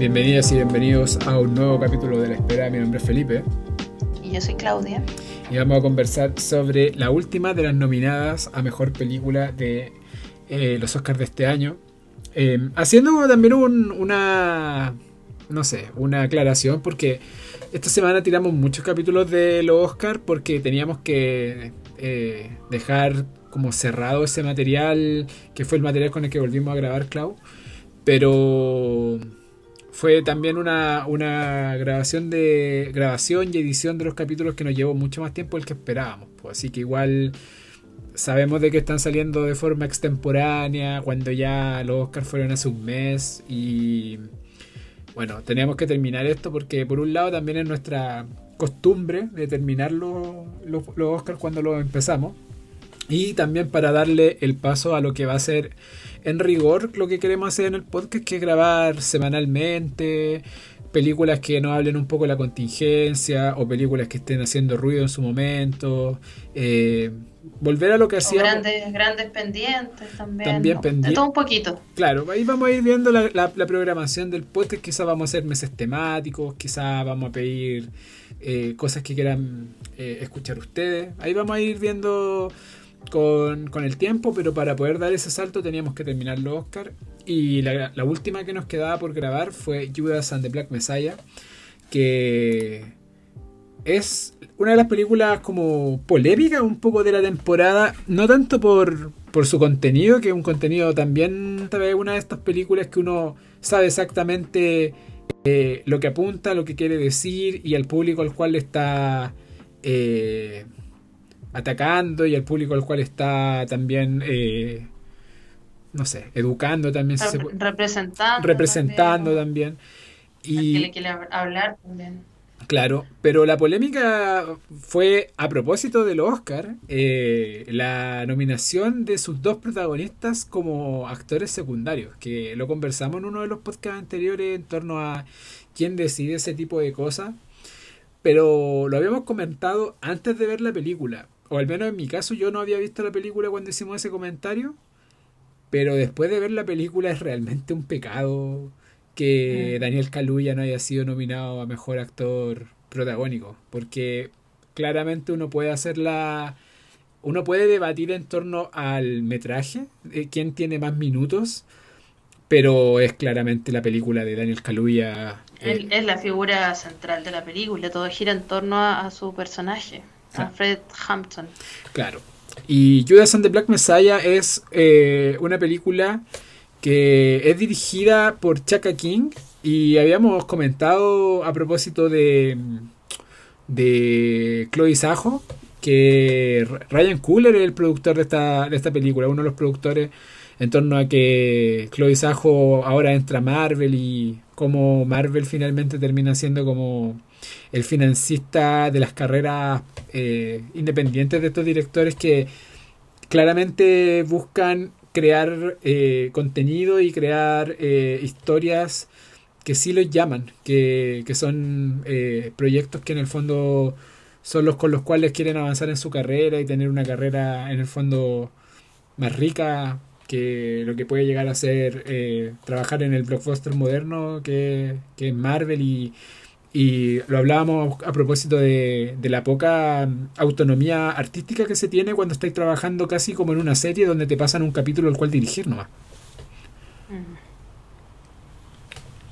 Bienvenidas y bienvenidos a un nuevo capítulo de La Espera. Mi nombre es Felipe. Y yo soy Claudia. Y vamos a conversar sobre la última de las nominadas a Mejor Película de eh, los Oscars de este año. Eh, haciendo también una, no sé, una aclaración porque esta semana tiramos muchos capítulos de los Oscars porque teníamos que eh, dejar como cerrado ese material que fue el material con el que volvimos a grabar Clau. Pero fue también una, una, grabación de grabación y edición de los capítulos que nos llevó mucho más tiempo del que esperábamos. Pues. Así que igual sabemos de que están saliendo de forma extemporánea cuando ya los Oscars fueron hace un mes y bueno, teníamos que terminar esto porque por un lado también es nuestra costumbre de terminar los, los, los Oscars cuando los empezamos y también para darle el paso a lo que va a ser en rigor lo que queremos hacer en el podcast, que es grabar semanalmente, películas que nos hablen un poco de la contingencia o películas que estén haciendo ruido en su momento. Eh, volver a lo que hacíamos. Grandes, grandes pendientes también. También pendientes. todo un poquito. Claro, ahí vamos a ir viendo la, la, programación del podcast. Quizás vamos a hacer meses temáticos, quizás vamos a pedir eh, cosas que quieran eh, escuchar ustedes. Ahí vamos a ir viendo con, con, el tiempo, pero para poder dar ese salto teníamos que terminar los Oscar. Y la, última que nos quedaba por grabar fue Judas and the Black Messiah, que es una de las películas como polémicas un poco de la temporada, no tanto por, por su contenido, que es un contenido también, tal vez una de estas películas que uno sabe exactamente eh, lo que apunta, lo que quiere decir y al público al cual está... Eh, atacando y al público al cual está también, eh, no sé, educando también. representando. Representando también. Y, que le quiere hablar también. Claro, pero la polémica fue a propósito del Oscar, eh, la nominación de sus dos protagonistas como actores secundarios, que lo conversamos en uno de los podcasts anteriores en torno a quién decide ese tipo de cosas, pero lo habíamos comentado antes de ver la película o al menos en mi caso, yo no había visto la película cuando hicimos ese comentario, pero después de ver la película es realmente un pecado que mm. Daniel Kaluuya no haya sido nominado a mejor actor protagónico, porque claramente uno puede hacer la uno puede debatir en torno al metraje, de quién tiene más minutos, pero es claramente la película de Daniel Kaluuya. Eh, Él es la figura central de la película, todo gira en torno a su personaje. Fred Hampton. Claro. Y Judas and the Black Messiah es eh, una película que es dirigida por Chaka King y habíamos comentado a propósito de de Chloe Sajo que Ryan Cooler es el productor de esta, de esta película, uno de los productores en torno a que Chloe Sajo ahora entra a Marvel y como Marvel finalmente termina siendo como el financista de las carreras eh, independientes de estos directores que claramente buscan crear eh, contenido y crear eh, historias que sí los llaman, que, que son proyectos que en el fondo son los con los cuales quieren avanzar en su carrera y tener una carrera en el fondo más rica que lo que puede llegar a ser trabajar en el blockbuster moderno que, que es Marvel y, y lo hablábamos a propósito de, la poca autonomía artística que se tiene cuando estáis trabajando casi como en una serie donde te pasan un capítulo al cual dirigir nomás.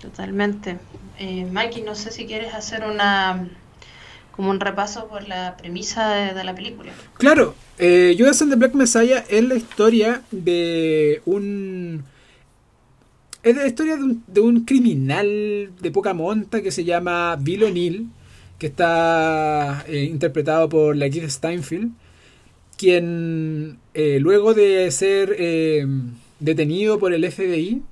Totalmente. Eh, Mikey, no sé si quieres hacer una como un repaso por la premisa de, la película. Claro, eh, Judas and the Black Messiah es la historia de un es la historia de un, criminal de poca monta que se llama Bill O'Neill, que está eh, interpretado por la Keith Steinfeld, quien eh, luego de ser eh, detenido por el FBI,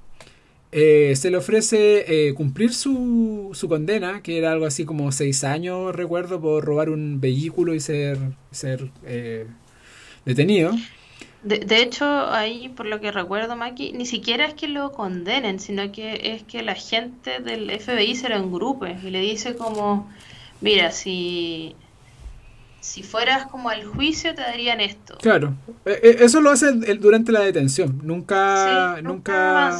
se le ofrece cumplir su, su, condena, que era algo así como seis años, recuerdo, por robar un vehículo y ser, ser detenido. De, hecho, ahí, por lo que recuerdo, Maki, ni siquiera es que lo condenen, sino que es que la gente del FBI se lo engrupe y le dice como, mira, si, si fueras como al juicio te darían esto. Claro, e, e, eso lo hace durante la detención, nunca, nunca,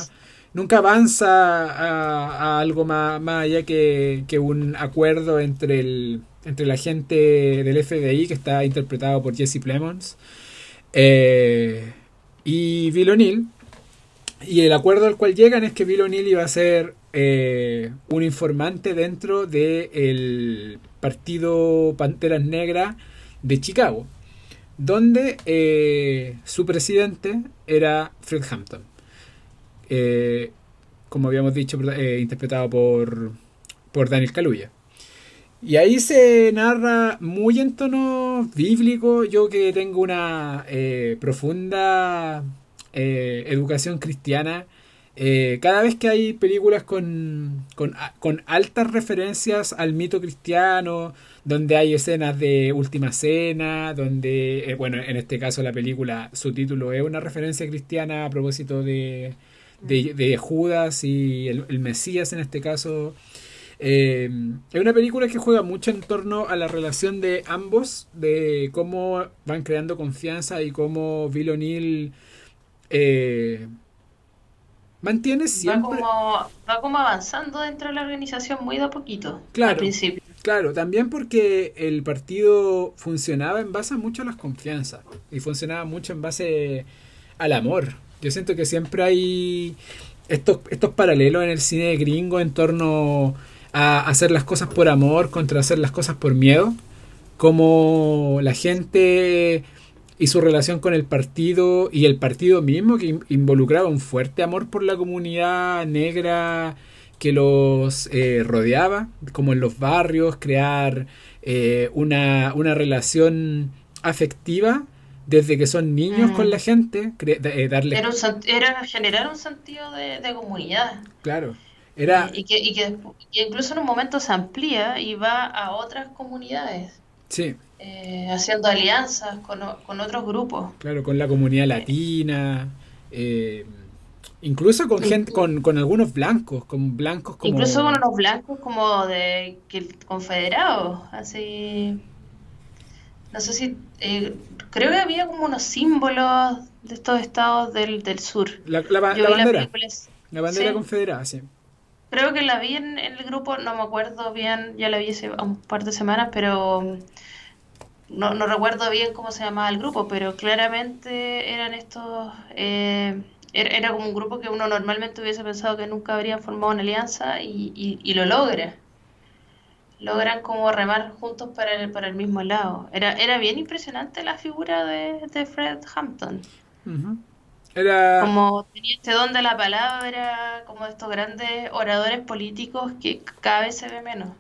nunca avanza. a, algo más, más allá que, que, un acuerdo entre el entre la gente del FBI que está interpretado por Jesse Plemons eh, y Bill O'Neill y el acuerdo al cual llegan es que Bill O'Neill iba a ser eh, un informante dentro del partido Panteras Negras de Chicago, donde eh, su presidente era Fred Hampton, como habíamos dicho, interpretado por, por Daniel Kaluuya. Y ahí se narra muy en tono bíblico, yo que tengo una profunda educación cristiana, eh, cada vez que hay películas con, con, altas referencias al mito cristiano, donde hay escenas de Última Cena, donde, eh, bueno, en este caso la película, su título es una referencia cristiana a propósito de, de, Judas y el, Mesías en este caso. Eh, es una película que juega mucho en torno a la relación de ambos, de cómo van creando confianza y cómo Bill O'Neill mantiene siempre. Va como, avanzando dentro de la organización muy de a poquito. Claro. Al principio. Claro, también porque el partido funcionaba en base a mucho a las confianzas y funcionaba mucho en base al amor. Yo siento que siempre hay estos, estos paralelos en el cine gringo en torno a hacer las cosas por amor contra hacer las cosas por miedo. Como la gente y su relación con el partido y el partido mismo que involucraba un fuerte amor por la comunidad negra que los eh, rodeaba, como en los barrios, crear eh, una, una, relación afectiva desde que son niños con mm. la gente, eh, darle... Era, generar un sentido de, comunidad. Claro. Era... Y, que, y que incluso en un momento se amplía y va a otras comunidades. Sí. Eh, haciendo alianzas con, con, otros grupos. Claro, con la comunidad latina, eh, incluso con gente, con, con, algunos blancos, con blancos como... Incluso con unos blancos como de que confederados, así... No sé si... Eh, creo que había como unos símbolos de estos estados del, del sur. La, la, bandera. La, bandera confederada, sí. Creo que la vi en, el grupo, no me acuerdo bien, ya la vi hace un par de semanas, pero no, no recuerdo bien cómo se llamaba el grupo, pero claramente eran estos, eh, era, como un grupo que uno normalmente hubiese pensado que nunca habrían formado una alianza y, y, lo logra. Logran como remar juntos para el, para el mismo lado. Era, era bien impresionante la figura de, de Fred Hampton. Era... Como tenía este don de la palabra, como de estos grandes oradores políticos que cada vez se ve menos.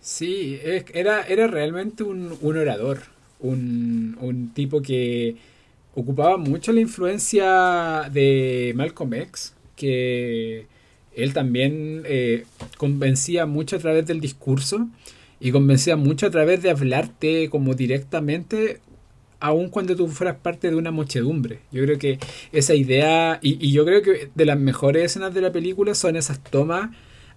Sí, era, era realmente un, orador, un, tipo que ocupaba mucho la influencia de Malcolm X, que él también eh, convencía mucho a través del discurso y convencía mucho a través de hablarte como directamente aun cuando tú fueras parte de una muchedumbre. Yo creo que esa idea, y, y yo creo que de las mejores escenas de la película son esas tomas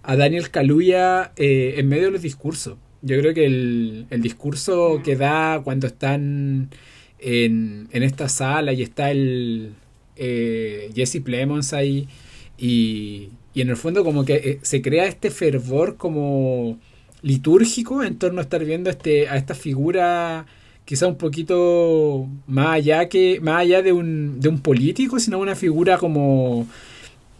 a Daniel Kaluuya eh, en medio de los discursos. Yo creo que el, discurso que da cuando están en, esta sala y está el eh, Jesse Plemons ahí y, en el fondo como que eh, se crea este fervor como litúrgico en torno a estar viendo este, a esta figura quizá un poquito más allá que más allá de un, de un político sino una figura como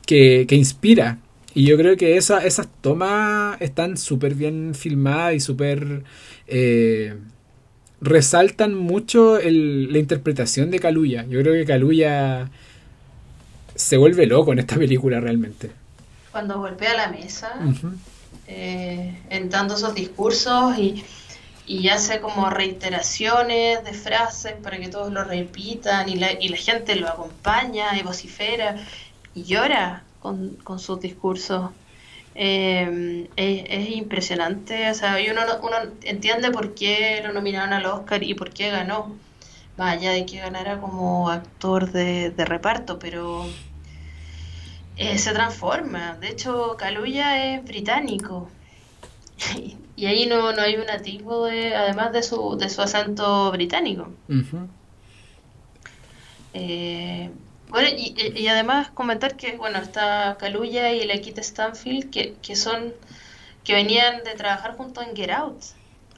que, que inspira y yo creo que esa, esas tomas están súper bien filmadas y súper... Eh, resaltan mucho la interpretación de Kaluya. Yo creo que Kaluya se vuelve loco en esta película realmente. Cuando golpea la mesa, eh, en tantos esos discursos y, y hace como reiteraciones de frases para que todos lo repitan y la, y la gente lo acompaña y vocifera y llora con, con sus discursos. Eh, es, impresionante, o sea, y uno, uno entiende por qué lo nominaron al Oscar y por qué ganó, más allá de que ganara como actor de, reparto, pero eh, se transforma. De hecho, Kaluuya es británico. y ahí no, no hay un nativo, de, además de su, de su acento británico. Bueno, y, y además comentar que, bueno, está Kaluuya y la Stanfield, que, que son, que venían de trabajar junto en Get Out.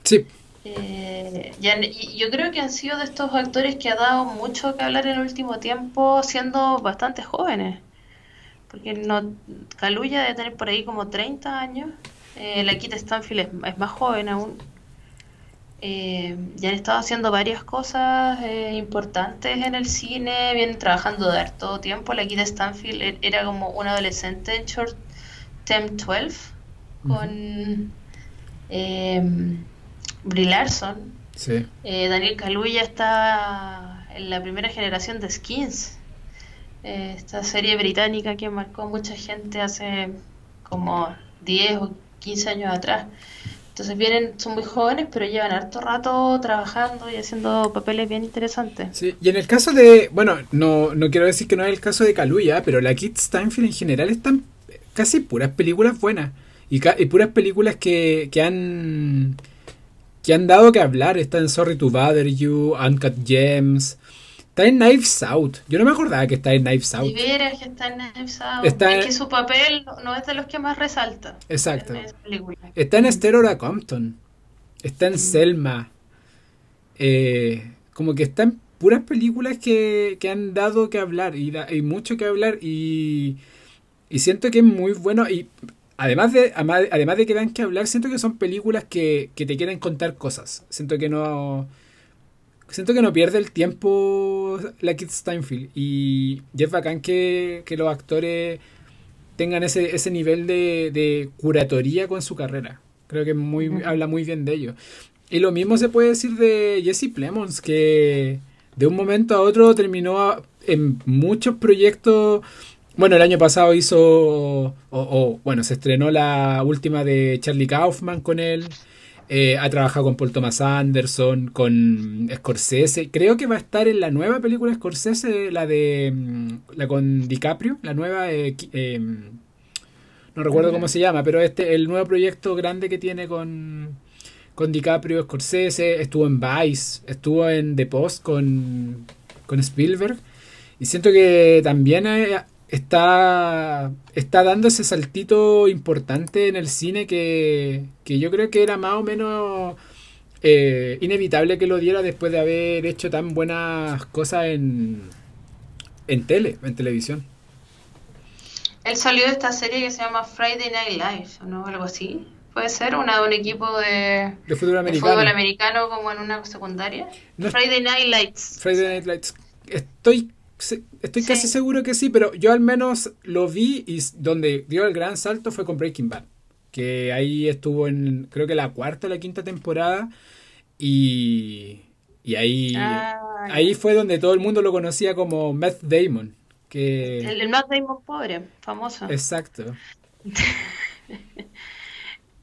Sí. Eh, y yo creo que han sido de estos actores que ha dado mucho que hablar en el último tiempo, siendo bastante jóvenes. Porque no, Kaluuya debe tener por ahí como 30 años. Eh, la Kit Stanfield es, es más joven aún. Eh, ya han estado haciendo varias cosas eh, importantes en el cine, vienen trabajando de todo tiempo. La Kid Stanfield e-, era como un adolescente en Short Term 12 con eh, Brie Larson. Eh, Daniel Kaluuya está en la primera generación de Skins, esta serie británica que marcó mucha gente hace como 10 o 15 años atrás. Entonces vienen, son muy jóvenes, pero llevan harto rato trabajando y haciendo papeles bien interesantes. Sí, y en el caso de, bueno, no, no quiero decir que no es el caso de Kaluuya, pero la Kid Steinfeld en general están casi puras películas buenas. Y, y puras películas que, que han que han dado que hablar. Está en Sorry to Bother You, Uncut Gems. Está en Knives Out. Yo no me acordaba que está en Knives Out. que está en Knives Out. es que su papel no es de los que más resalta. Exacto. está en Esther Compton. Está en Selma. Eh, como que está en puras películas que, que han dado que hablar. Y hay mucho que hablar. Y, y siento que es muy bueno. Y además de, además de que dan que hablar, siento que son películas que, que te quieren contar cosas. Siento que no siento que no pierde el tiempo la Kid Steinfeld. Y, es bacán que, los actores tengan ese, ese nivel de, curatoría con su carrera. Creo que muy, habla muy bien de ellos. Y lo mismo se puede decir de Jesse Plemons, que de un momento a otro terminó en muchos proyectos. Bueno, el año pasado hizo, o bueno, se estrenó la última de Charlie Kaufman con él. Eh, ha trabajado con Paul Thomas Anderson, con Scorsese. Creo que va a estar en la nueva película Scorsese, la de. Mm, la con DiCaprio, la nueva. Eh, eh, no recuerdo cómo se llama, pero este el nuevo proyecto grande que tiene con, con DiCaprio, Scorsese. Estuvo en Vice, estuvo en The Post con, con Spielberg. Y siento que también está, está dando ese saltito importante en el cine que, que yo creo que era más o menos eh, inevitable que lo diera después de haber hecho tan buenas cosas en, en tele, en televisión. Él salió de esta serie que se llama Friday Night Live, ¿no? Algo así. Puede ser una de un equipo de, de fútbol americano. americano como en una secundaria. Friday Night Lights. Friday Night Lights. Estoy estoy casi seguro que sí, pero yo al menos lo vi y donde dio el gran salto fue con Breaking Bad. Que ahí estuvo en, creo que la cuarta o la quinta temporada. Y, y ahí, ah, ahí fue donde todo el mundo lo conocía como Matt Damon. Que... El, el Matt Damon pobre, famoso. Exacto.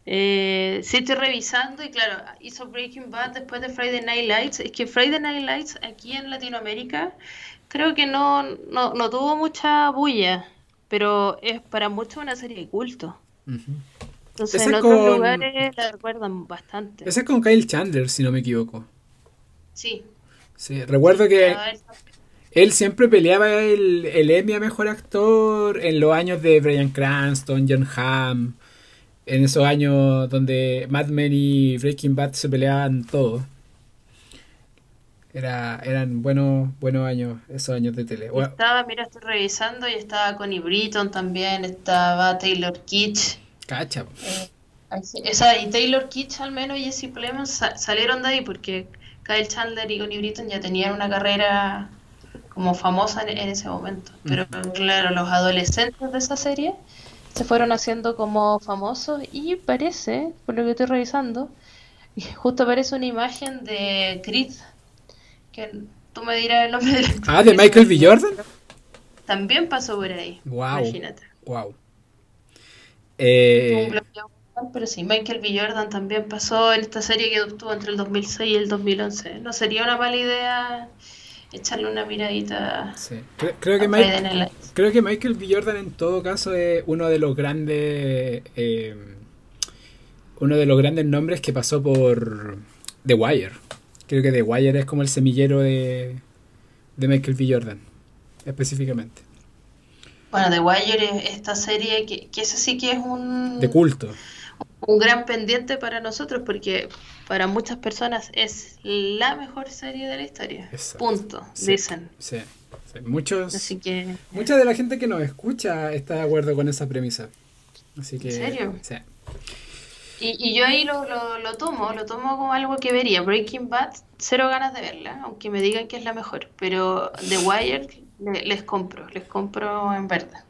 Eh, sí, estoy revisando y claro, hizo Breaking Bad después de Friday Night Lights. Es que Friday Night Lights aquí en Latinoamérica creo que no, no, no tuvo mucha bulla, pero es para muchos una serie de culto. Entonces en otros lugares la recuerdan bastante. Ese es con Kyle Chandler, si no me equivoco. Sí. Sí, recuerdo que él siempre peleaba el, el Emmy a Mejor Actor en los años de Brian Cranston, John Hamm, en esos años donde Mad Men y Breaking Bad se peleaban todos. Era, eran buenos, buenos años, esos años de tele. Estaba, mira, estoy revisando y estaba Connie Britton también, estaba Taylor Kitsch. Cacha. Eh, y Taylor Kitsch al menos y Jesse Plemons salieron de ahí porque Kyle Chandler y Connie Britton ya tenían una carrera como famosa en, ese momento. Pero claro, los adolescentes de esa serie se fueron haciendo como famosos y parece, por lo que estoy revisando, justo aparece una imagen de Creed que tú me dirás el nombre del Ah, de Michael B. Jordan. También pasó por ahí. Wow. Imagínate. Wow. Eh... Pero sí, Michael B. Jordan también pasó en esta serie que estuvo entre el 2006 y el 2011. No sería una mala idea echarle una miradita. Sí. Creo, que Michael, creo que Michael B. Jordan en todo caso es uno de los grandes eh, uno de los grandes nombres que pasó por The Wire. Creo que The Wire es como el semillero de, de Michael B. Jordan. específicamente. Bueno, The Wire es esta serie que, que eso sí que es un... De culto. Un gran pendiente para nosotros porque para muchas personas es la mejor serie de la historia. Punto, dicen. Sí, Muchos, Así que... Mucha de la gente que nos escucha está de acuerdo con esa premisa. Así que, ¿En serio? Sí. Y, yo ahí lo, lo, tomo, lo tomo como algo que vería. Breaking Bad, cero ganas de verla, aunque me digan que es la mejor. Pero The Wire les compro, les compro en verdad.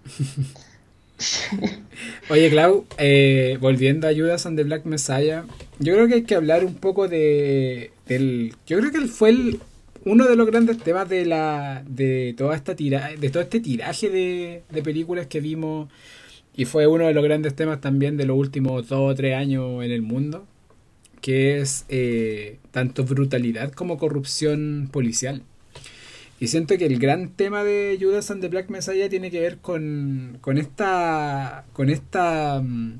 Oye, Clau, eh, volviendo a Judas and the Black Messiah, yo creo que hay que hablar un poco de. Del, yo creo que fue el, uno de los grandes temas de la de toda esta tira, de todo este tiraje de, de películas que vimos y fue uno de los grandes temas también de los últimos dos o tres años en el mundo, que es eh, tanto brutalidad como corrupción policial. Y siento que el gran tema de Judas and the Black Messiah tiene que ver con, con esta. con esta. Mm,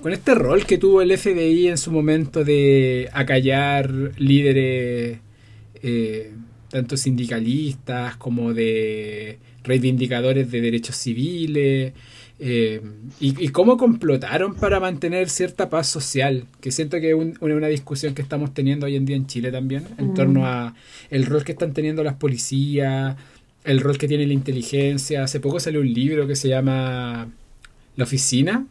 con este rol que tuvo el FBI en su momento de acallar líderes, eh, tanto sindicalistas como de reivindicadores de derechos civiles, eh, y, cómo complotaron para mantener cierta paz social, que siento que es una discusión que estamos teniendo hoy en día en Chile también, en mm. torno a el rol que están teniendo las policías, el rol que tiene la inteligencia. Hace poco salió un libro que se llama La Oficina,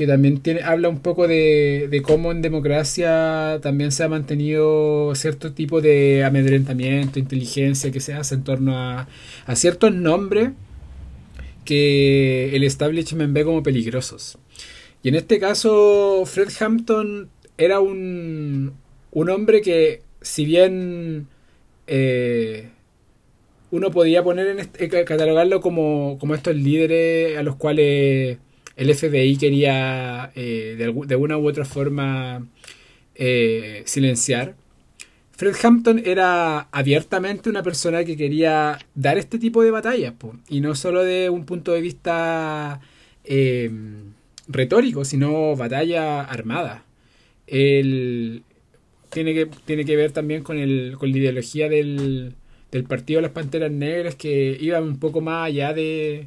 que también tiene, habla un poco de, de cómo en democracia también se ha mantenido cierto tipo de amedrentamiento, inteligencia que se hace en torno a, a ciertos nombres que el establishment ve como peligrosos. Y en este caso, Fred Hampton era un, un hombre que, si bien eh, uno podía poner en este, catalogarlo como, como estos líderes a los cuales el FBI quería eh, de, una u otra forma eh, silenciar, Fred Hampton era abiertamente una persona que quería dar este tipo de batallas, y no solo de un punto de vista em, retórico, sino batalla armada. Tiene que, tiene que ver también con, el, con la ideología del, del Partido de las Panteras Negras, que iba un poco más allá de,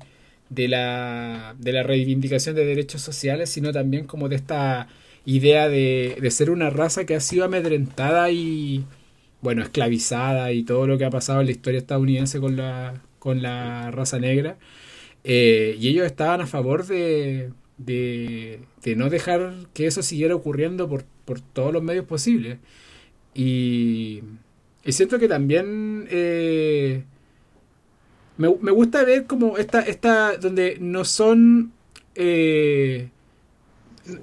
de, la, de la reivindicación de derechos sociales, sino también como de esta idea de, de ser una raza que ha sido amedrentada y bueno, esclavizada y todo lo que ha pasado en la historia estadounidense con la, con la raza negra. Eh, y ellos estaban a favor de, de, no dejar que eso siguiera ocurriendo por, por todos los medios posibles. Y, y siento que también eh, me, me, gusta ver como esta, esta donde no son... Eh,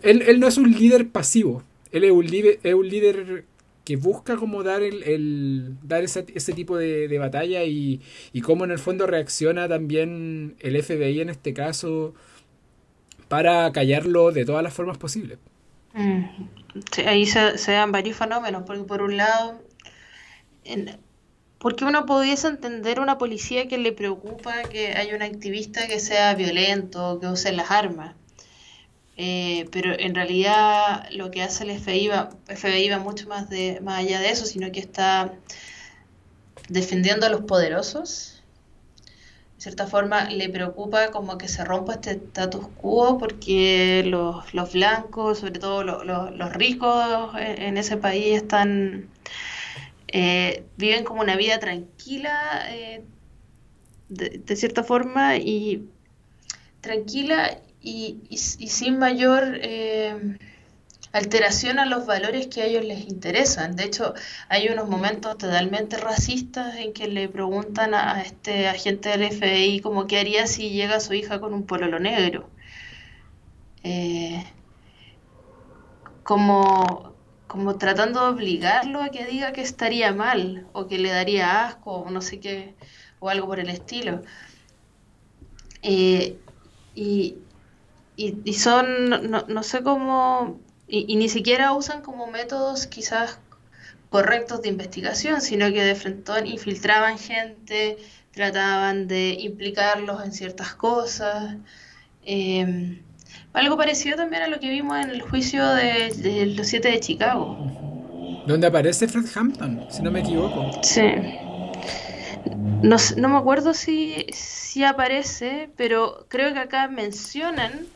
él, él, no es un líder pasivo, él es un, es un líder que busca como dar el, dar ese, ese tipo de, batalla y, y cómo en el fondo reacciona también el FBI en este caso para callarlo de todas las formas posibles. Mm. ahí se, dan varios fenómenos, porque por un lado, porque uno pudiese entender una policía que le preocupa que haya un activista que sea violento, que use las armas. Eh, pero en realidad lo que hace el FBI va, FBI va mucho más, de, más allá de eso, sino que está defendiendo a los poderosos. De cierta forma le preocupa como que se rompa este status quo porque los, los blancos, sobre todo los ricos en, ese país, están eh, viven como una vida tranquila eh, de, cierta forma y tranquila y, y, sin mayor eh, alteración a los valores que a ellos les interesan. De hecho, hay unos momentos totalmente racistas en que le preguntan a este agente del FBI como qué haría si llega su hija con un pololo negro. Como, como tratando de obligarlo a que diga que estaría mal o que le daría asco o no sé qué o algo por el estilo. Eh, y, y, son, no, no, sé cómo, y, ni siquiera usan como métodos quizás correctos de investigación, sino que de frente infiltraban gente, trataban de implicarlos en ciertas cosas. Em, algo parecido también a lo que vimos en el juicio de, los siete de Chicago. Donde aparece Fred Hampton, si no me equivoco. Sí. No, no me acuerdo si, si aparece, pero creo que acá mencionan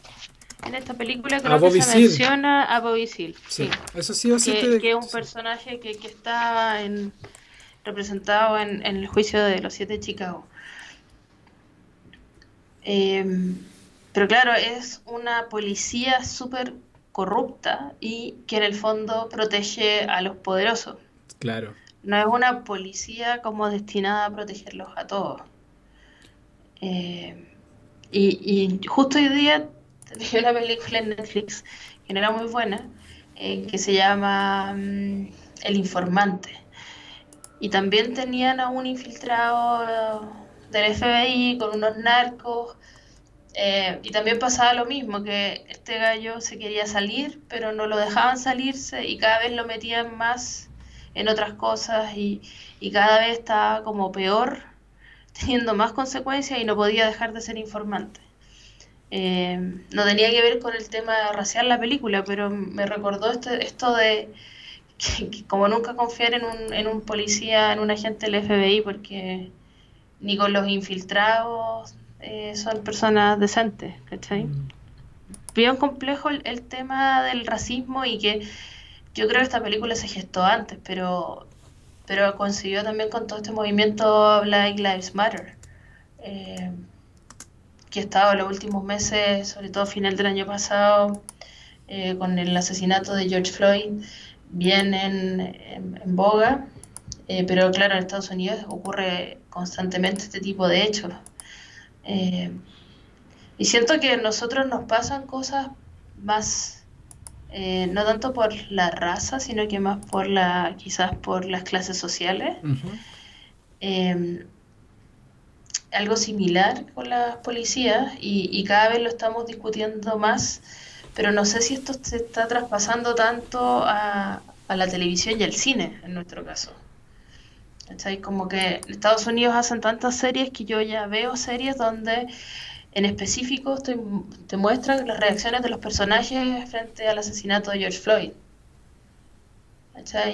en esta película creo que se menciona a Bobby Seale. Sí, eso sí, que, que es un personaje que, que está en, representado en, el juicio de los siete de Chicago. Em, pero claro, es una policía súper corrupta y que en el fondo protege a los poderosos. Claro. No es una policía como destinada a protegerlos a todos. Em, y, y, justo hoy día vi una película en Netflix que no era muy buena, eh, que se llama mm, El Informante. Y también tenían a un infiltrado del FBI con unos narcos. Eh, y también pasaba lo mismo, que este gallo se quería salir, pero no lo dejaban salirse y cada vez lo metían más en otras cosas y, y cada vez estaba como peor, teniendo más consecuencias y no podía dejar de ser informante. Eh, no tenía que ver con el tema racial la película, pero me recordó esto, esto de que, como nunca confiar en un, en un policía, en un agente del FBI, porque ni con los infiltrados eh, son personas decentes, ¿cachai? Mm. Bien complejo el, tema del racismo y que yo creo que esta película se gestó antes, pero, pero consiguió también con todo este movimiento Black Lives Matter. Eh, que ha estado en los últimos meses, sobre todo final del año pasado, eh, con el asesinato de George Floyd, bien en, boga, eh, pero claro, en Estados Unidos ocurre constantemente este tipo de hechos. Eh, y siento que a nosotros nos pasan cosas más, no tanto por la raza, sino que más por la, quizás por las clases sociales algo similar con las policías y, cada vez lo estamos discutiendo más, pero no sé si esto se está traspasando tanto a, la televisión y al cine, en nuestro caso. Como que Estados Unidos hacen tantas series que yo ya veo series donde en específico te muestran las reacciones de los personajes frente al asesinato de George Floyd.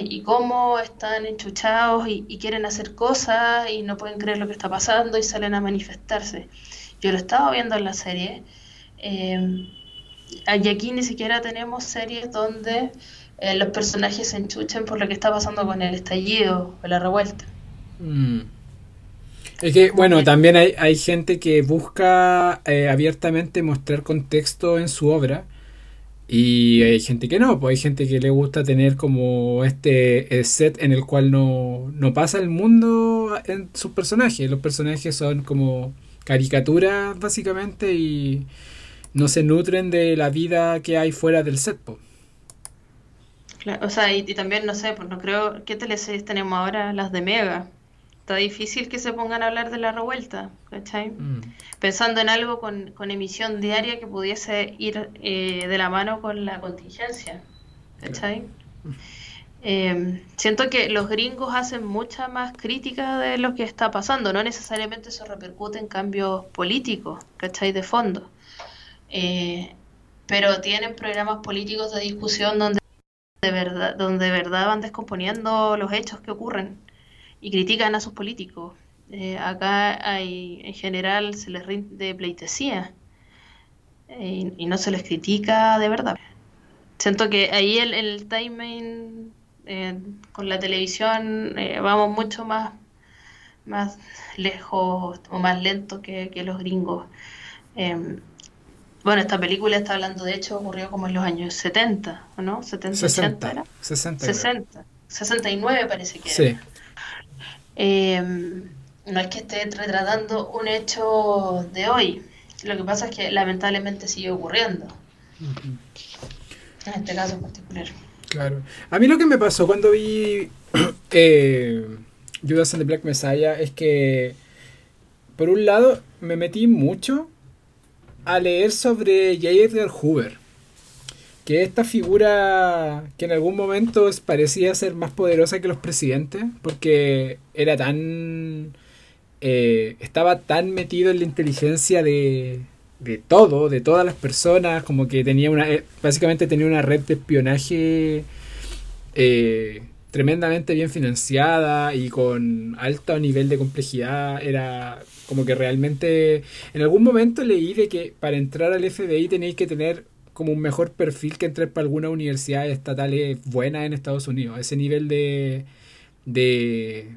Y cómo están enchuchados y, quieren hacer cosas y no pueden creer lo que está pasando y salen a manifestarse. Yo lo estaba viendo en la serie. Eh, y aquí ni siquiera tenemos series donde eh, los personajes se enchuchen por lo que está pasando con el estallido o la revuelta. Mm. Es que, bueno, también hay, hay gente que busca eh, abiertamente mostrar contexto en su obra y hay gente que no, pues hay gente que le gusta tener como este eh, set en el cual no, pasa el mundo en sus personajes. Los personajes son como caricaturas básicamente y no se nutren de la vida que hay fuera del set. Pues. O sea, y, también, no sé, pues no creo, ¿qué teleseries tenemos ahora? Las de Mega está difícil que se pongan a hablar de la revuelta, ¿cachai? Mm. Pensando en algo con, emisión diaria que pudiese ir eh, de la mano con la contingencia, ¿cachai? Eh, siento que los gringos hacen mucha más crítica de lo que está pasando, no necesariamente eso repercute en cambios políticos, ¿cachai? De fondo. Eh, pero tienen programas políticos de discusión donde de verdad, donde de verdad van descomponiendo los hechos que ocurren y critican a sus políticos. Eh, acá hay, en general se les rinde pleitesía eh, y, no se les critica de verdad. Siento que ahí el, timing eh, con la televisión vamos mucho más, más lejos o más lento que, los gringos. Bueno, esta película está hablando, de hecho, ocurrió como en los años 70, ¿no? 70, 60, 80 era. 60. 60. 69 parece que sí. Em, no es que esté retratando un hecho de hoy. Lo que pasa es que lamentablemente sigue ocurriendo. En este caso en particular. Claro. A mí lo que me pasó cuando vi eh, Judas and the Black Messiah es que, por un lado, me metí mucho a leer sobre J. Edgar Hoover que esta figura que en algún momento parecía ser más poderosa que los presidentes, porque era tan... Eh, estaba tan metido en la inteligencia de, de todo, de todas las personas, como que tenía una... Eh, básicamente tenía una red de espionaje eh, tremendamente bien financiada y con alto nivel de complejidad. Era como que realmente en algún momento leí de que para entrar al FBI tenéis que tener como un mejor perfil que entrar para alguna universidad estatal buena en Estados Unidos. Ese nivel de, de,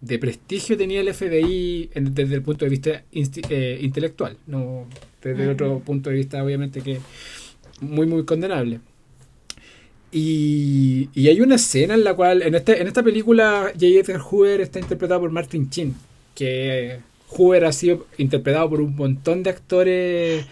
de prestigio tenía el FBI desde el punto de vista eh, intelectual, no desde otro punto de vista obviamente que muy muy condenable. Y, y, hay una escena en la cual, en, este, en esta película, J. Edgar Hoover está interpretado por Martin Chin, que Hoover ha sido interpretado por un montón de actores,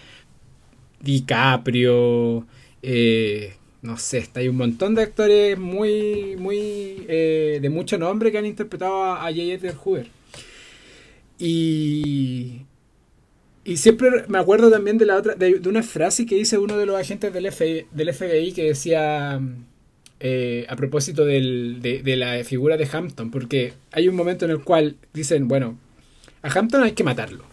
DiCaprio, eh, no sé, está hay un montón de actores muy, muy, eh, de mucho nombre que han interpretado a, J. Edgar Hoover. Y, y siempre me acuerdo también de la otra, de, una frase que dice uno de los agentes del, del FBI que decía eh, a propósito del, de, la figura de Hampton, porque hay un momento en el cual dicen, bueno, a Hampton hay que matarlo,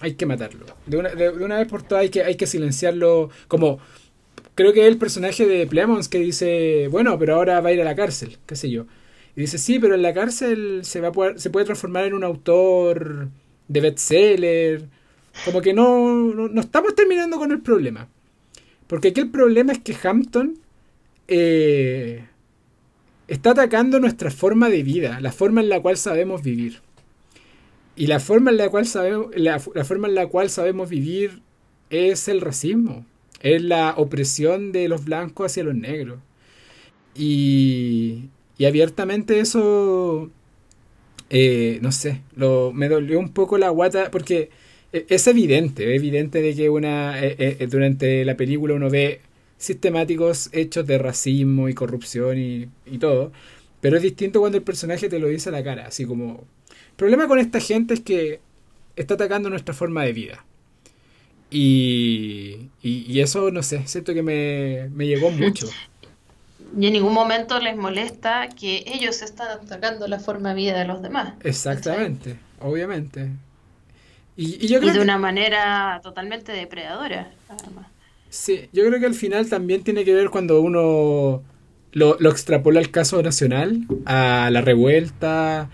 hay que matarlo. De una, de, una vez por todas hay que, hay que silenciarlo, como creo que es el personaje de Plemons que dice, bueno, pero ahora va a ir a la cárcel, qué sé yo. Y dice, sí, pero en la cárcel se, va a se puede transformar en un autor de bestseller como que no, no, estamos terminando con el problema. Porque aquí el problema es que Hampton eh, está atacando nuestra forma de vida, la forma en la cual sabemos vivir. Y la forma en la cual sabemos, la, forma en la cual sabemos vivir es el racismo, es la opresión de los blancos hacia los negros. Y, y abiertamente eso, eh, no sé, lo, me dolió un poco la guata porque es evidente, evidente de que una e, e, durante la película uno ve sistemáticos hechos de racismo y corrupción y, todo, pero es distinto cuando el personaje te lo dice a la cara, así como... El problema con esta gente es que está atacando nuestra forma de vida. Y, y, eso, no sé, siento que me, me llegó mucho. Y en ningún momento les molesta que ellos están atacando la forma de vida de los demás. Exactamente, obviamente. Y, yo creo de una manera totalmente depredadora, además. Sí, yo creo que al final también tiene que ver cuando uno lo, lo extrapola al caso nacional, a la revuelta,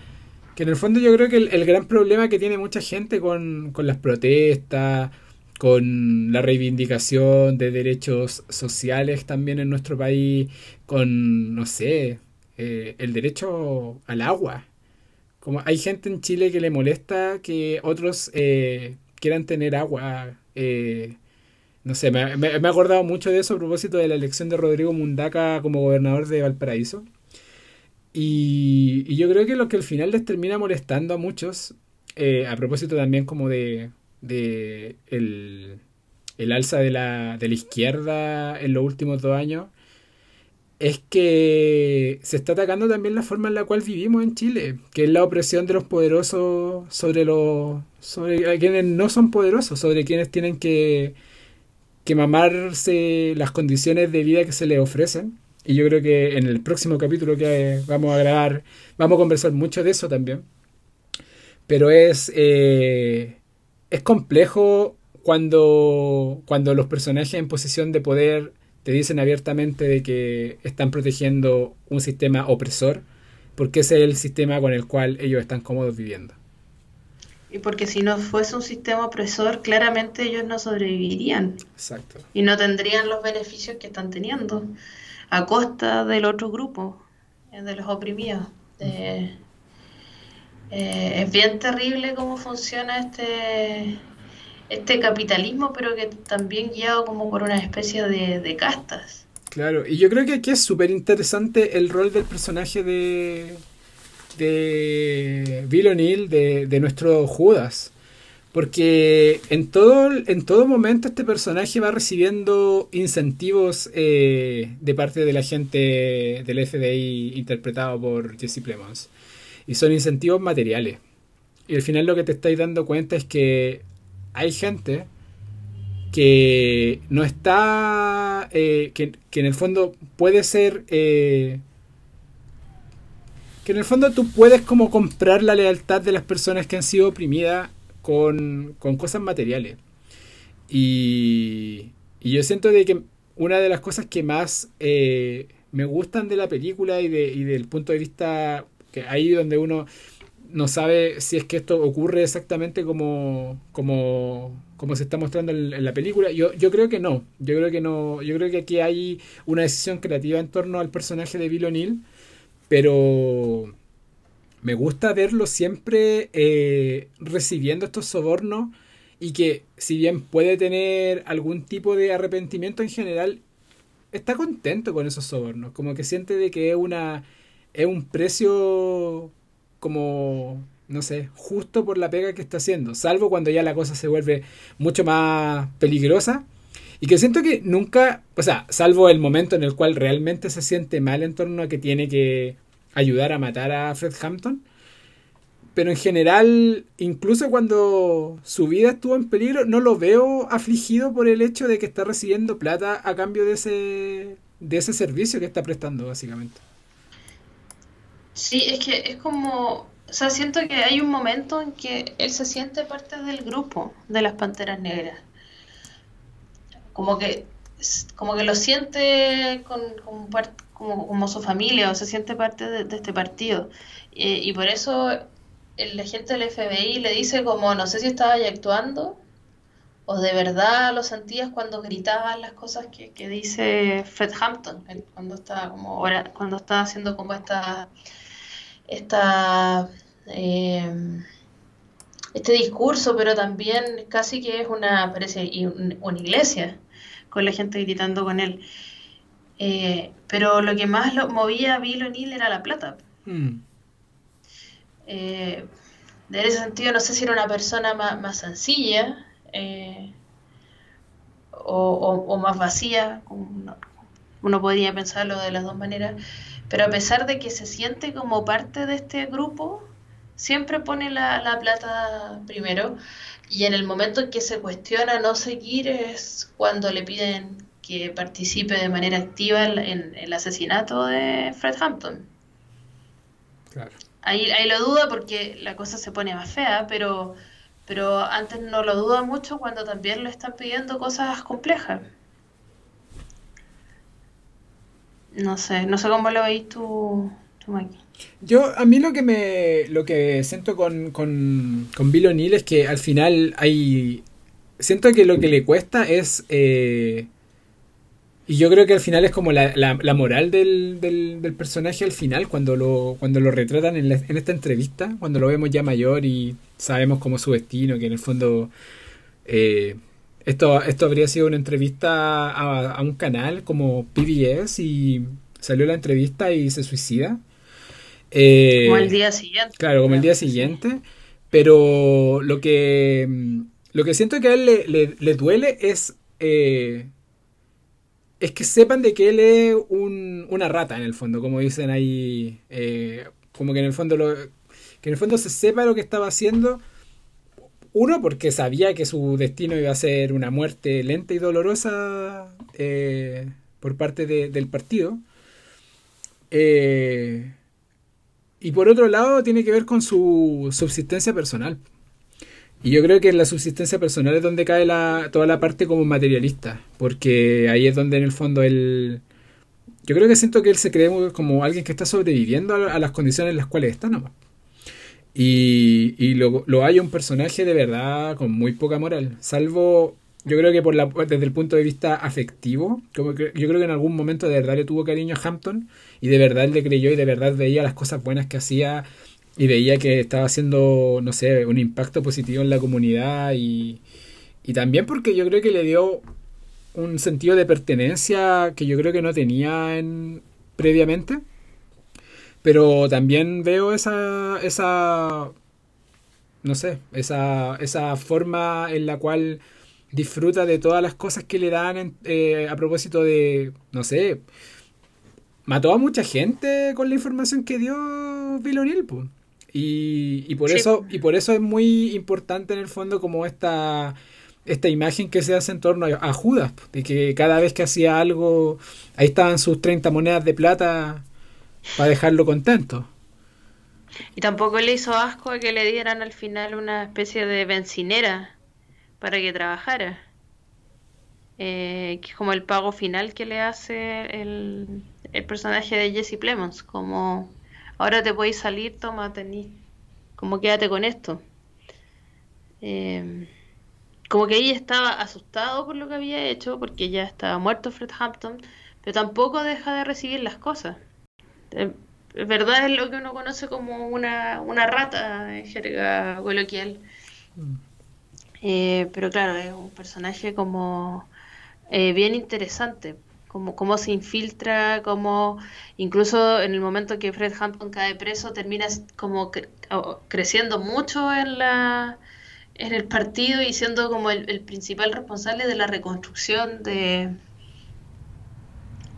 que en el fondo yo creo que el, gran problema que tiene mucha gente con, con, las protestas, con la reivindicación de derechos sociales también en nuestro país, con, no sé, eh, el derecho al agua. Hay gente en Chile que le molesta que otros eh, quieran tener agua. Eh, no sé, me, me, he acordado mucho de eso a propósito de la elección de Rodrigo Mundaca como gobernador de Valparaíso. Y, yo creo que lo que al final les termina molestando a muchos, eh, a propósito también como de, de el, el alza de la, de la izquierda en los últimos dos años, es que se está atacando también la forma en la cual vivimos en Chile, que es la opresión de los poderosos sobre los sobre quienes no son poderosos, sobre quienes tienen que, que mamarse las condiciones de vida que se les ofrecen. Y yo creo que en el próximo capítulo que vamos a grabar vamos a conversar mucho de eso también. Pero es, eh, es complejo cuando, cuando los personajes en posición de poder te dicen abiertamente de que están protegiendo un sistema opresor, porque ese es el sistema con el cual ellos están cómodos viviendo. Y porque si no fuese un sistema opresor, claramente ellos no sobrevivirían. Exacto. Y no tendrían los beneficios que están teniendo a costa del otro grupo, eh, de los oprimidos. Eh, es bien terrible cómo funciona este este capitalismo, pero que también guiado como por una especie de, castas. Claro, y yo creo que aquí es súper interesante el rol del personaje de, de Bill O'Neill, de, nuestro Judas. Porque en todo, en todo momento este personaje va recibiendo incentivos eh, de parte de la gente del FBI interpretado por Jesse Plemons. Y son incentivos materiales. Y al final lo que te estáis dando cuenta es que hay gente que no está, eh, que, en el fondo puede ser, eh, que en el fondo tú puedes como comprar la lealtad de las personas que han sido oprimidas con, con cosas materiales. Y, y, yo siento de que una de las cosas que más eh, me gustan de la película y, de, y del punto de vista que ahí donde uno no sabe si es que esto ocurre exactamente como, como, como se está mostrando en, la película. Yo, yo creo que no. Yo creo que no. Yo creo que aquí hay una decisión creativa en torno al personaje de Bill O'Neill. Pero me gusta verlo siempre eh, recibiendo estos sobornos y que si bien puede tener algún tipo de arrepentimiento en general, está contento con esos sobornos. Como que siente de que es una es un precio como, no sé, justo por la pega que está haciendo, salvo cuando ya la cosa se vuelve mucho más peligrosa. Y que siento que nunca, o sea, salvo el momento en el cual realmente se siente mal en torno a que tiene que ayudar a matar a Fred Hampton. Pero en general, incluso cuando su vida estuvo en peligro, no lo veo afligido por el hecho de que está recibiendo plata a cambio de ese, de ese servicio que está prestando, básicamente. Sí, es que es como, o sea, siento que hay un momento en que él se siente parte del grupo de las Panteras Negras. Como que, como que lo siente con, como, como, su familia o se siente parte de, este partido. y por eso el agente del FBI le dice como, no sé si estaba ahí actuando o de verdad lo sentías cuando gritaban las cosas que, que dice Fred Hampton, cuando está como cuando está haciendo como esta esta, eh, este discurso, pero también casi que es una, parece, una iglesia, con la gente gritando con él. Eh, pero lo que más lo movía a Bill O'Neill era la plata. Mm. Eh, en ese sentido, no sé si era una persona más, sencilla o, más vacía, uno, uno podría pensarlo de las dos maneras, pero a pesar de que se siente como parte de este grupo, siempre pone la, plata primero. Y en el momento en que se cuestiona no seguir es cuando le piden que participe de manera activa en, el asesinato de Fred Hampton. Claro. Ahí, ahí lo duda porque la cosa se pone más fea, pero, pero antes no lo duda mucho cuando también le están pidiendo cosas complejas. No sé, no sé cómo lo veis tú, tú Yo, a mí lo que me, lo que siento con, con, con Bill O'Neill es que al final hay, siento que lo que le cuesta es, eh, y yo creo que al final es como la, la, moral del, del, personaje al final, cuando lo, cuando lo retratan en, en esta entrevista, cuando lo vemos ya mayor y sabemos como su destino, que en el fondo... Eh, esto, esto habría sido una entrevista a, un canal como PBS y salió la entrevista y se suicida. Eh, como el día siguiente. Claro, como el día siguiente. Pero lo que, lo que siento que a él le, duele es, eh, es que sepan de que él es un, una rata en el fondo, como dicen ahí. Eh, como que en el fondo lo, que en el fondo se sepa lo que estaba haciendo uno, porque sabía que su destino iba a ser una muerte lenta y dolorosa eh, por parte del partido. Eh, y por otro lado, tiene que ver con su subsistencia personal. Y yo creo que en la subsistencia personal es donde cae la, toda la parte como materialista. Porque ahí es donde en el fondo él... Yo creo que siento que él se cree como alguien que está sobreviviendo a, las condiciones en las cuales está nomás. Y, y lo, hay un personaje de verdad con muy poca moral. Salvo, yo creo que por la, desde el punto de vista afectivo, como yo creo que en algún momento de verdad le tuvo cariño a Hampton y de verdad le creyó y de verdad veía las cosas buenas que hacía y veía que estaba haciendo, no sé, un impacto positivo en la comunidad y, y también porque yo creo que le dio un sentido de pertenencia que yo creo que no tenía en, previamente pero también veo esa, esa no sé, esa, esa forma en la cual disfruta de todas las cosas que le dan eh, a propósito de, no sé, mató a mucha gente con la información que dio Bill O'Neill, y, y, por eso y por eso es muy importante en el fondo como esta esta imagen que se hace en torno a, Judas, de que cada vez que hacía algo, ahí estaban sus 30 monedas de plata para dejarlo contento. Y tampoco le hizo asco que le dieran al final una especie de bencinera para que trabajara. Eh, que es como el pago final que le hace el, el personaje de Jesse Plemons, como ahora te podéis salir, toma, tení, como quédate con esto. Eh, como que ella estaba asustado por lo que había hecho, porque ya estaba muerto Fred Hampton, pero tampoco deja de recibir las cosas. Verdad es lo que uno conoce como una, una rata en jerga coloquial. Eh, pero claro, es un personaje como eh, bien interesante, como cómo se infiltra, como incluso en el momento que Fred Hampton cae preso termina como creciendo mucho en la en el partido y siendo como el, principal responsable de la reconstrucción de,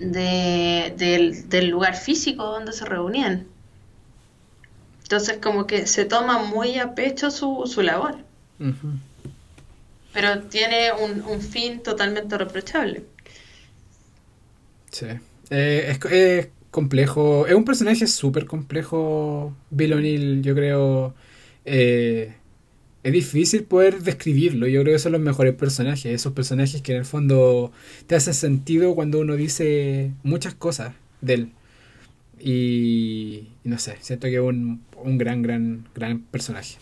del, lugar físico donde se reunían. Entonces como que se toma muy a pecho su, su labor. Pero tiene un, fin totalmente reprochable. Sí. Eh, es, complejo. Es un personaje súper complejo, Bill O'Neill, yo creo. Eh, es difícil poder describirlo. Yo creo que son los mejores personajes. Esos personajes que en el fondo te hacen sentido cuando uno dice muchas cosas de él. Y, no sé, siento que es un, un gran, gran, gran personaje.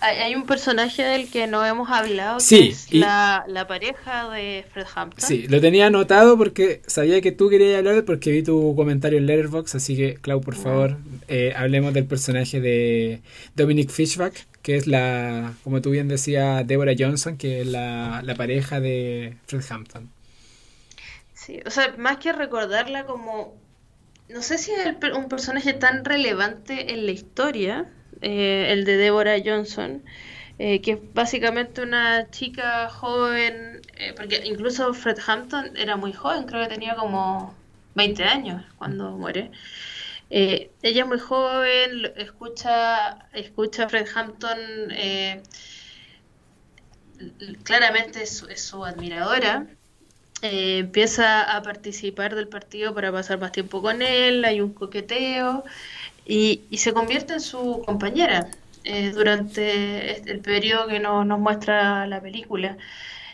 Hay un personaje del que no hemos hablado, que es la, pareja de Fred Hampton. Sí, lo tenía anotado porque sabía que tú querías hablar porque vi tu comentario en Letterboxd, así que, Clau, por favor, eh, hablemos del personaje de Dominic Fishback, que es la, como tú bien decías, Deborah Johnson, que es la, pareja de Fred Hampton. Sí, o sea, más que recordarla como, no sé si es un personaje tan relevante en la historia, eh, el de Deborah Johnson, eh, que es básicamente una chica joven, eh, porque incluso Fred Hampton era muy joven, creo que tenía como 20 años cuando muere. Ella es muy joven, escucha, escucha a Fred Hampton, claramente es, su admiradora. empieza a participar del partido para pasar más tiempo con él, hay un coqueteo, y, se convierte en su compañera eh, durante el periodo que nos muestra la película.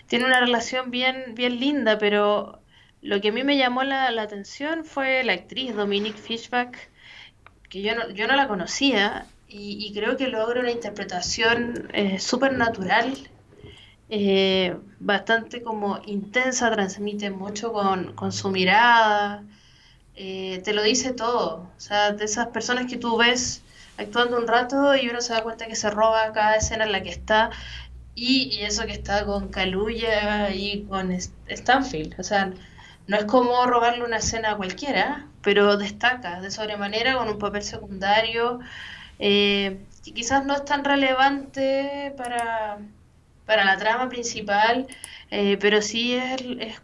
Tiene una relación bien, bien linda, pero lo que a mí me llamó la, atención fue la actriz Dominique Fishback, que yo no, yo no la conocía y, creo que logra una interpretación eh, súper natural, eh, bastante como intensa, transmite mucho con, con su mirada. Eh, te lo dice todo. O sea, de esas personas que tú ves actuando un rato y uno se da cuenta que se roba cada escena en la que está. Y, eso que está con Kaluuya y con Stanfield. O sea, no es como robarle una escena a cualquiera, pero destaca de sobremanera con un papel secundario eh, que quizás no es tan relevante para, para la trama principal, eh, pero sí es, es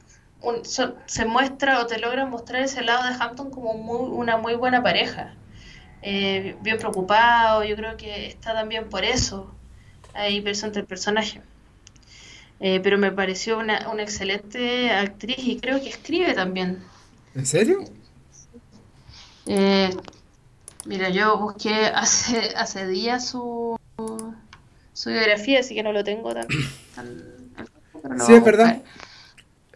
se muestra o te logra mostrar ese lado de Hampton como muy, una muy buena pareja. Eh, bien preocupado, yo creo que está también por eso ahí presente el personaje. Eh, pero me pareció una, una excelente actriz y creo que escribe también. ¿En serio? Eh, mira, yo busqué hace, hace días su, su biografía, así que no lo tengo tan... sí, es verdad.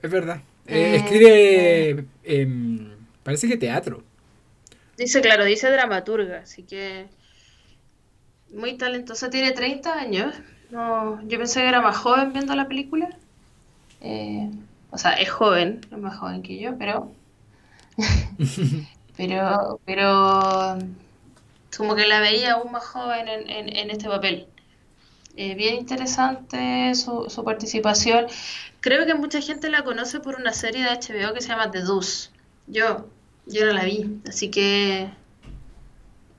Es verdad. Eh, escribe, em, parece que teatro. Dice, claro, dice dramaturga, así que muy talentosa. Tiene 30 años. No, yo pensé que era más joven viendo la película. Eh, o sea, es joven, es más joven que yo, pero... pero, pero como que la veía aún más joven en, en, este papel. Eh, bien interesante su, su participación. Creo que mucha gente la conoce por una serie de HBO que se llama The Deuce. Yo, yo no la vi, así que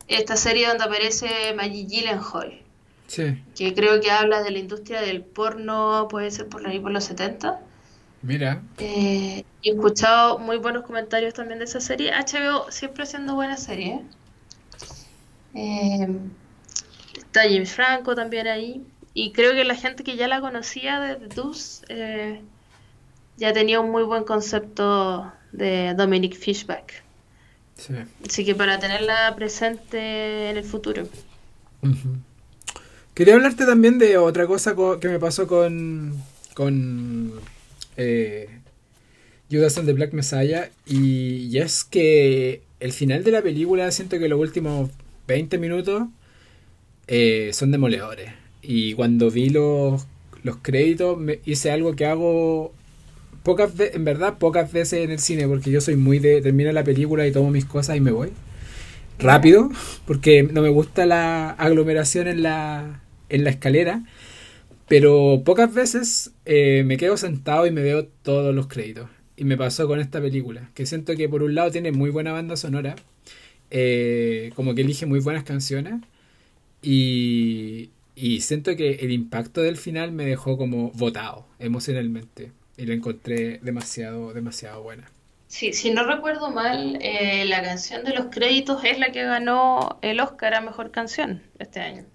esta serie donde aparece Maggie Gyllenhaal. Sí. Que creo que habla de la industria del porno, puede ser por ahí por los 70. Mira. Eh, he escuchado muy buenos comentarios también de esa serie. HBO siempre haciendo buenas series. Eh, está James Franco también ahí. Y creo que la gente que ya la conocía de Dus eh, ya tenía un muy buen concepto de Dominic Fishback. Así que para tenerla presente en el futuro. Quería hablarte también de otra cosa que me pasó con, con eh, Judas and the Black Messiah. Y, y es que el final de la película, siento que los últimos 20 minutos eh, son demoledores. Y cuando vi los, los créditos, hice algo que hago pocas veces, en verdad, pocas veces en el cine, porque yo soy muy de termino la película y tomo mis cosas y me voy. Rápido, porque no me gusta la aglomeración en la, en la escalera. Pero pocas veces eh, me quedo sentado y me veo todos los créditos. Y me pasó con esta película, que siento que por un lado tiene muy buena banda sonora, eh, como que elige muy buenas canciones, y, siento que el impacto del final me dejó como votado emocionalmente, y la encontré demasiado, demasiado buena. Sí, si no recuerdo mal, eh, la canción de los créditos es la que ganó el Oscar a Mejor Canción este año.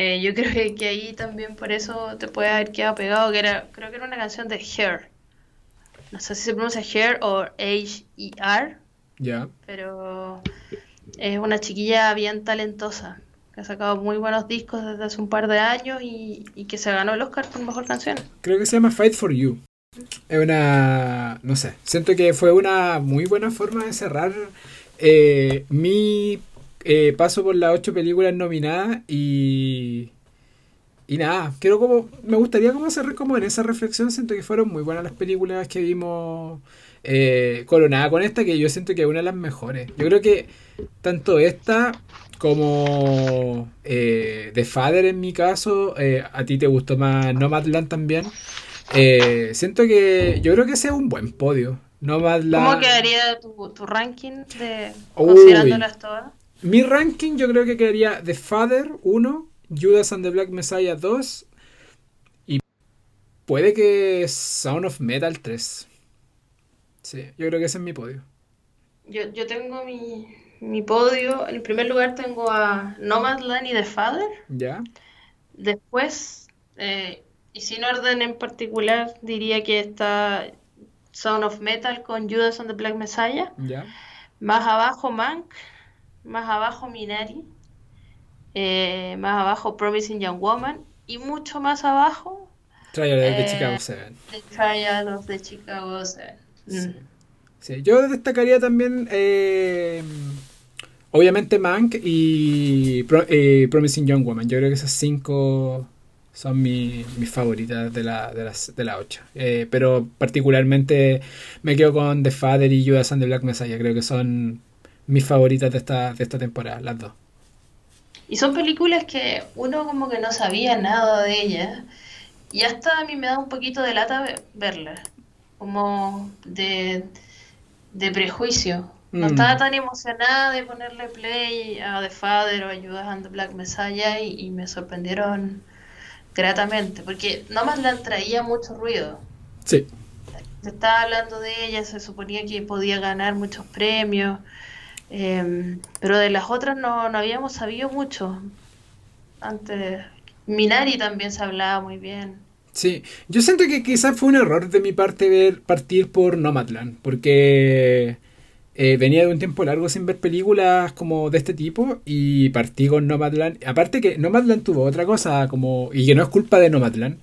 Eh, yo creo que, que ahí también por eso te puede haber quedado pegado, que era, creo que era una canción de Hair. No sé si se pronuncia Hair o H-E-R, Ya. pero es una chiquilla bien talentosa, que ha sacado muy buenos discos desde hace un par de años y, y que se ganó el Oscar por Mejor Canción. Creo que se llama Fight for You. Es una. No sé. Siento que fue una muy buena forma de cerrar eh, mi eh, paso por las ocho películas nominadas y. Y nada, quiero como. Me gustaría como cerrar como en esa reflexión. Siento que fueron muy buenas las películas que vimos eh, coronada con esta, que yo siento que es una de las mejores. Yo creo que tanto esta como eh, The Father en mi caso, eh, a ti te gustó más Nomadland también. Eh, siento que yo creo que ese es un buen podio. Nomadland. ¿Cómo quedaría tu, tu ranking de Uy. considerándolas todas? Mi ranking yo creo que quedaría The Father 1, Judas and the Black Messiah 2 y puede que Sound of Metal 3. Sí, yo creo que ese es mi podio. Yo, yo tengo mi, mi podio. En primer lugar tengo a Nomadland y The Father. ¿Ya? Después, eh, y sin orden en particular, diría que está Sound of Metal con Judas and the Black Messiah. ¿Ya? Más abajo Mank. Más abajo Minari. eh, más abajo Promising Young Woman. Y mucho más abajo Trial de Eh, Chicago 7. The Trial of the Chicago Seven. Sí. Mm. Sí, yo destacaría también, eh, obviamente, Mank y Pro- eh, Promising Young Woman. Yo creo que esas cinco son mi- mis favoritas de la, de las, de la 8. Eh, pero particularmente me quedo con The Father y Judas and the Black Messiah. Creo que son mis favoritas de esta, de esta temporada, las dos. Y son películas que uno como que no sabía nada de ellas. Y hasta a mí me da un poquito de lata ve- verlas. Como de, de prejuicio. No Mm. estaba tan emocionada de ponerle play a The Father o a Judas and the Black Messiah y, y me sorprendieron gratamente. Porque Nomadland traía mucho ruido. Sí, Se estaba hablando de ella, se suponía que podía ganar muchos premios, em, pero de las otras no, no habíamos sabido mucho. Antes, Minari también se hablaba muy bien. Sí, yo siento que quizás fue un error de mi parte ver partir por Nomadland, porque eh, venía de un tiempo largo sin ver películas como de este tipo y partí con Nomadland. Aparte que Nomadland tuvo otra cosa como y que no es culpa de Nomadland,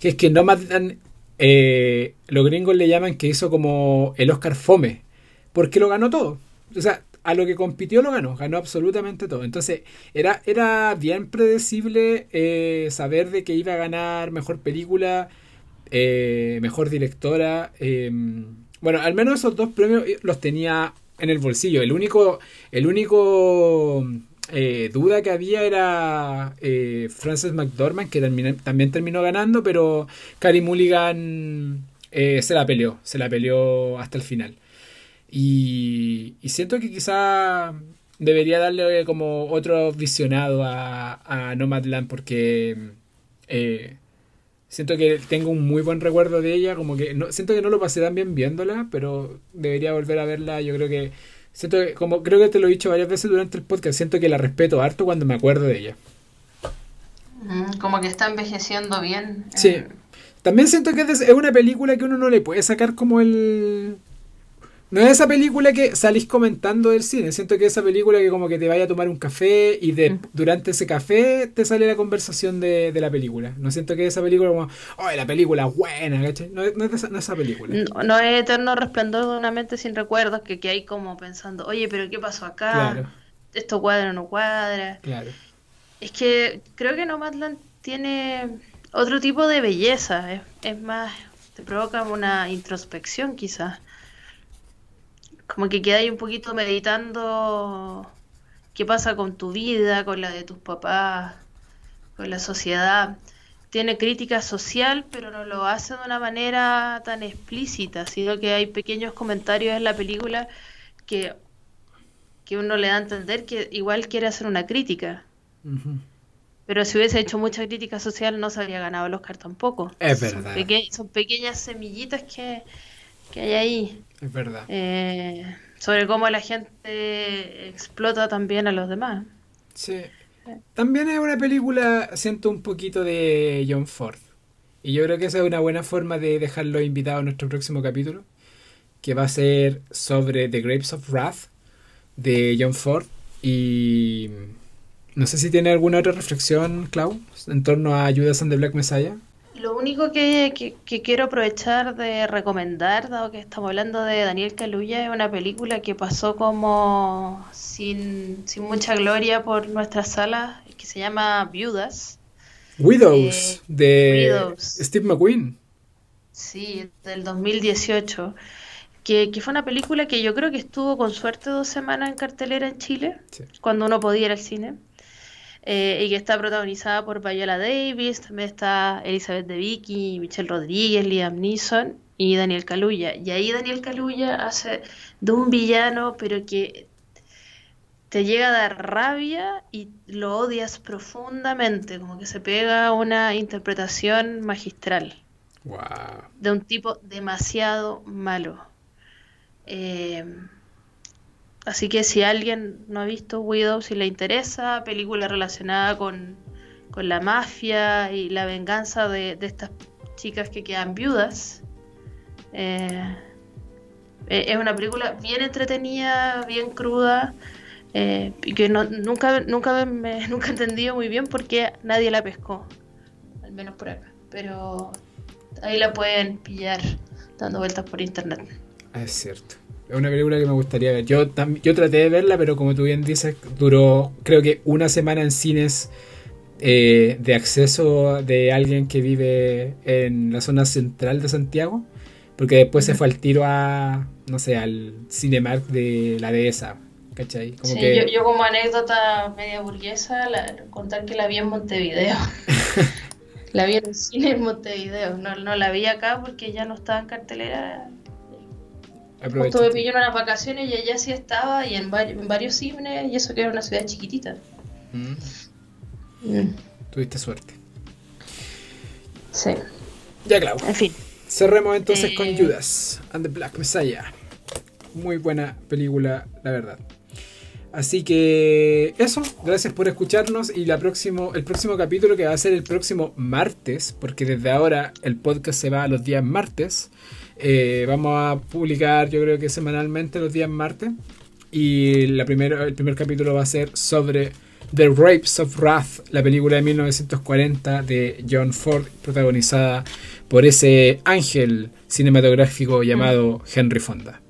que es que Nomadland eh, los gringos le llaman que hizo como el Oscar fome, porque lo ganó todo. O sea, a lo que compitió lo ganó, ganó absolutamente todo. Entonces, era, era bien predecible eh, saber de que iba a ganar mejor película, eh, mejor directora. eh, bueno, al menos esos dos premios eh, los tenía en el bolsillo. El único, el único duda que había era Frances McDormand, que también terminó ganando, pero Carey Mulligan se la peleó, se la peleó hasta el final. Y, y siento que quizá debería darle como otro visionado a, a Nomadland porque eh, siento que tengo un muy buen recuerdo de ella, como que no, siento que no lo pasé tan bien viéndola, pero debería volver a verla, yo creo que siento que, como creo que te lo he dicho varias veces durante el podcast, siento que la respeto harto cuando me acuerdo de ella. Mm, Como que está envejeciendo bien. Sí. También siento que es una película que uno no le puede sacar como el. No es esa película que salís comentando del cine. Siento que esa película que como que te vaya a tomar un café y de, durante ese café te sale la conversación de, la película. No siento que esa película como, oh, la película es buena, ¿cachai? No, no, es esa, película. No, es Eterno Resplandor de una mente sin recuerdos que, que hay como pensando, oye, pero ¿qué pasó acá? Claro. ¿Esto cuadra o no cuadra? Claro. Es que creo que Nomadland tiene otro tipo de belleza. Es, es más, te provoca una introspección quizás como que quedáis un poquito meditando qué pasa con tu vida, con la de tus papás, con la sociedad. Tiene crítica social, pero no lo hace de una manera tan explícita, sino que hay pequeños comentarios en la película que, que uno le da a entender que igual quiere hacer una crítica. Pero si hubiese hecho mucha crítica social no se habría ganado el Oscar tampoco. Es verdad. son pequeñas semillitas que, que hay ahí. Es verdad. Eh, sobre cómo la gente explota también a los demás. Sí. También es una película, siento un poquito de John Ford. Y yo creo que esa es una buena forma de dejarlo invitado a nuestro próximo capítulo, que va a ser sobre The Grapes of Wrath de John Ford. Y no sé si tiene alguna otra reflexión, Clau, en torno a Judas and the Black Messiah. Lo único que, quiero aprovechar de recomendar, dado que estamos hablando de Daniel Kaluuya, es una película que pasó como sin, mucha gloria por nuestras salas, que se llama Viudas. Widows, eh, de Steve McQueen. Sí, del 2018. Que, que, fue una película que yo creo que estuvo con suerte dos semanas en cartelera en Chile, cuando uno podía ir al cine. Eh, y que está protagonizada por Viola Davis, también está Elizabeth Debicki, Michelle Rodríguez, Liam Neeson y Daniel Kaluuya. Y ahí Daniel Kaluuya hace de un villano, pero que te llega a dar rabia y lo odias profundamente, como que se pega una interpretación magistral. De un tipo demasiado malo. Eh, Así que si alguien no ha visto Widow, si le interesa, película relacionada con, la mafia y la venganza de, estas chicas que quedan viudas, eh, eh, es una película bien entretenida, bien cruda, eh, y que no, nunca, nunca, me, nunca he entendido muy bien por qué nadie la pescó, al menos por acá. Pero ahí la pueden pillar dando vueltas por internet. Es cierto. Es una película que me gustaría ver. Yo, yo traté de verla, pero como tú bien dices, duró creo que una semana en cines eh, de acceso de alguien que vive en la zona central de Santiago. Porque después se fue al tiro a, no sé, al Cinemark de la dehesa. ¿Cachai? Como sí, que... yo, como anécdota media burguesa, contar que la vi en Montevideo. la vi en el cine en Montevideo. No, no la vi acá porque ya no estaba en cartelera Justo me pilló unas vacaciones y allá sí estaba y en, varios cines y eso que era una ciudad chiquitita. Mm. Mm. Tuviste suerte. Sí. Ya, Clau. En fin. Cerremos entonces con eh, Judas and the Black Messiah. Muy buena película, la verdad. Así que eso, gracias por escucharnos y la próximo, el próximo capítulo que va a ser el próximo martes, porque desde ahora el podcast se va a los días martes. Eh, vamos a publicar, yo creo que semanalmente, los días martes. Y la primero, el primer capítulo va a ser sobre The Rapes of Wrath, la película de 1940 de John Ford, protagonizada por ese ángel cinematográfico llamado Henry Fonda.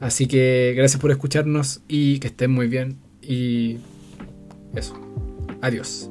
Así que gracias por escucharnos y que estén muy bien. Y eso. Adiós.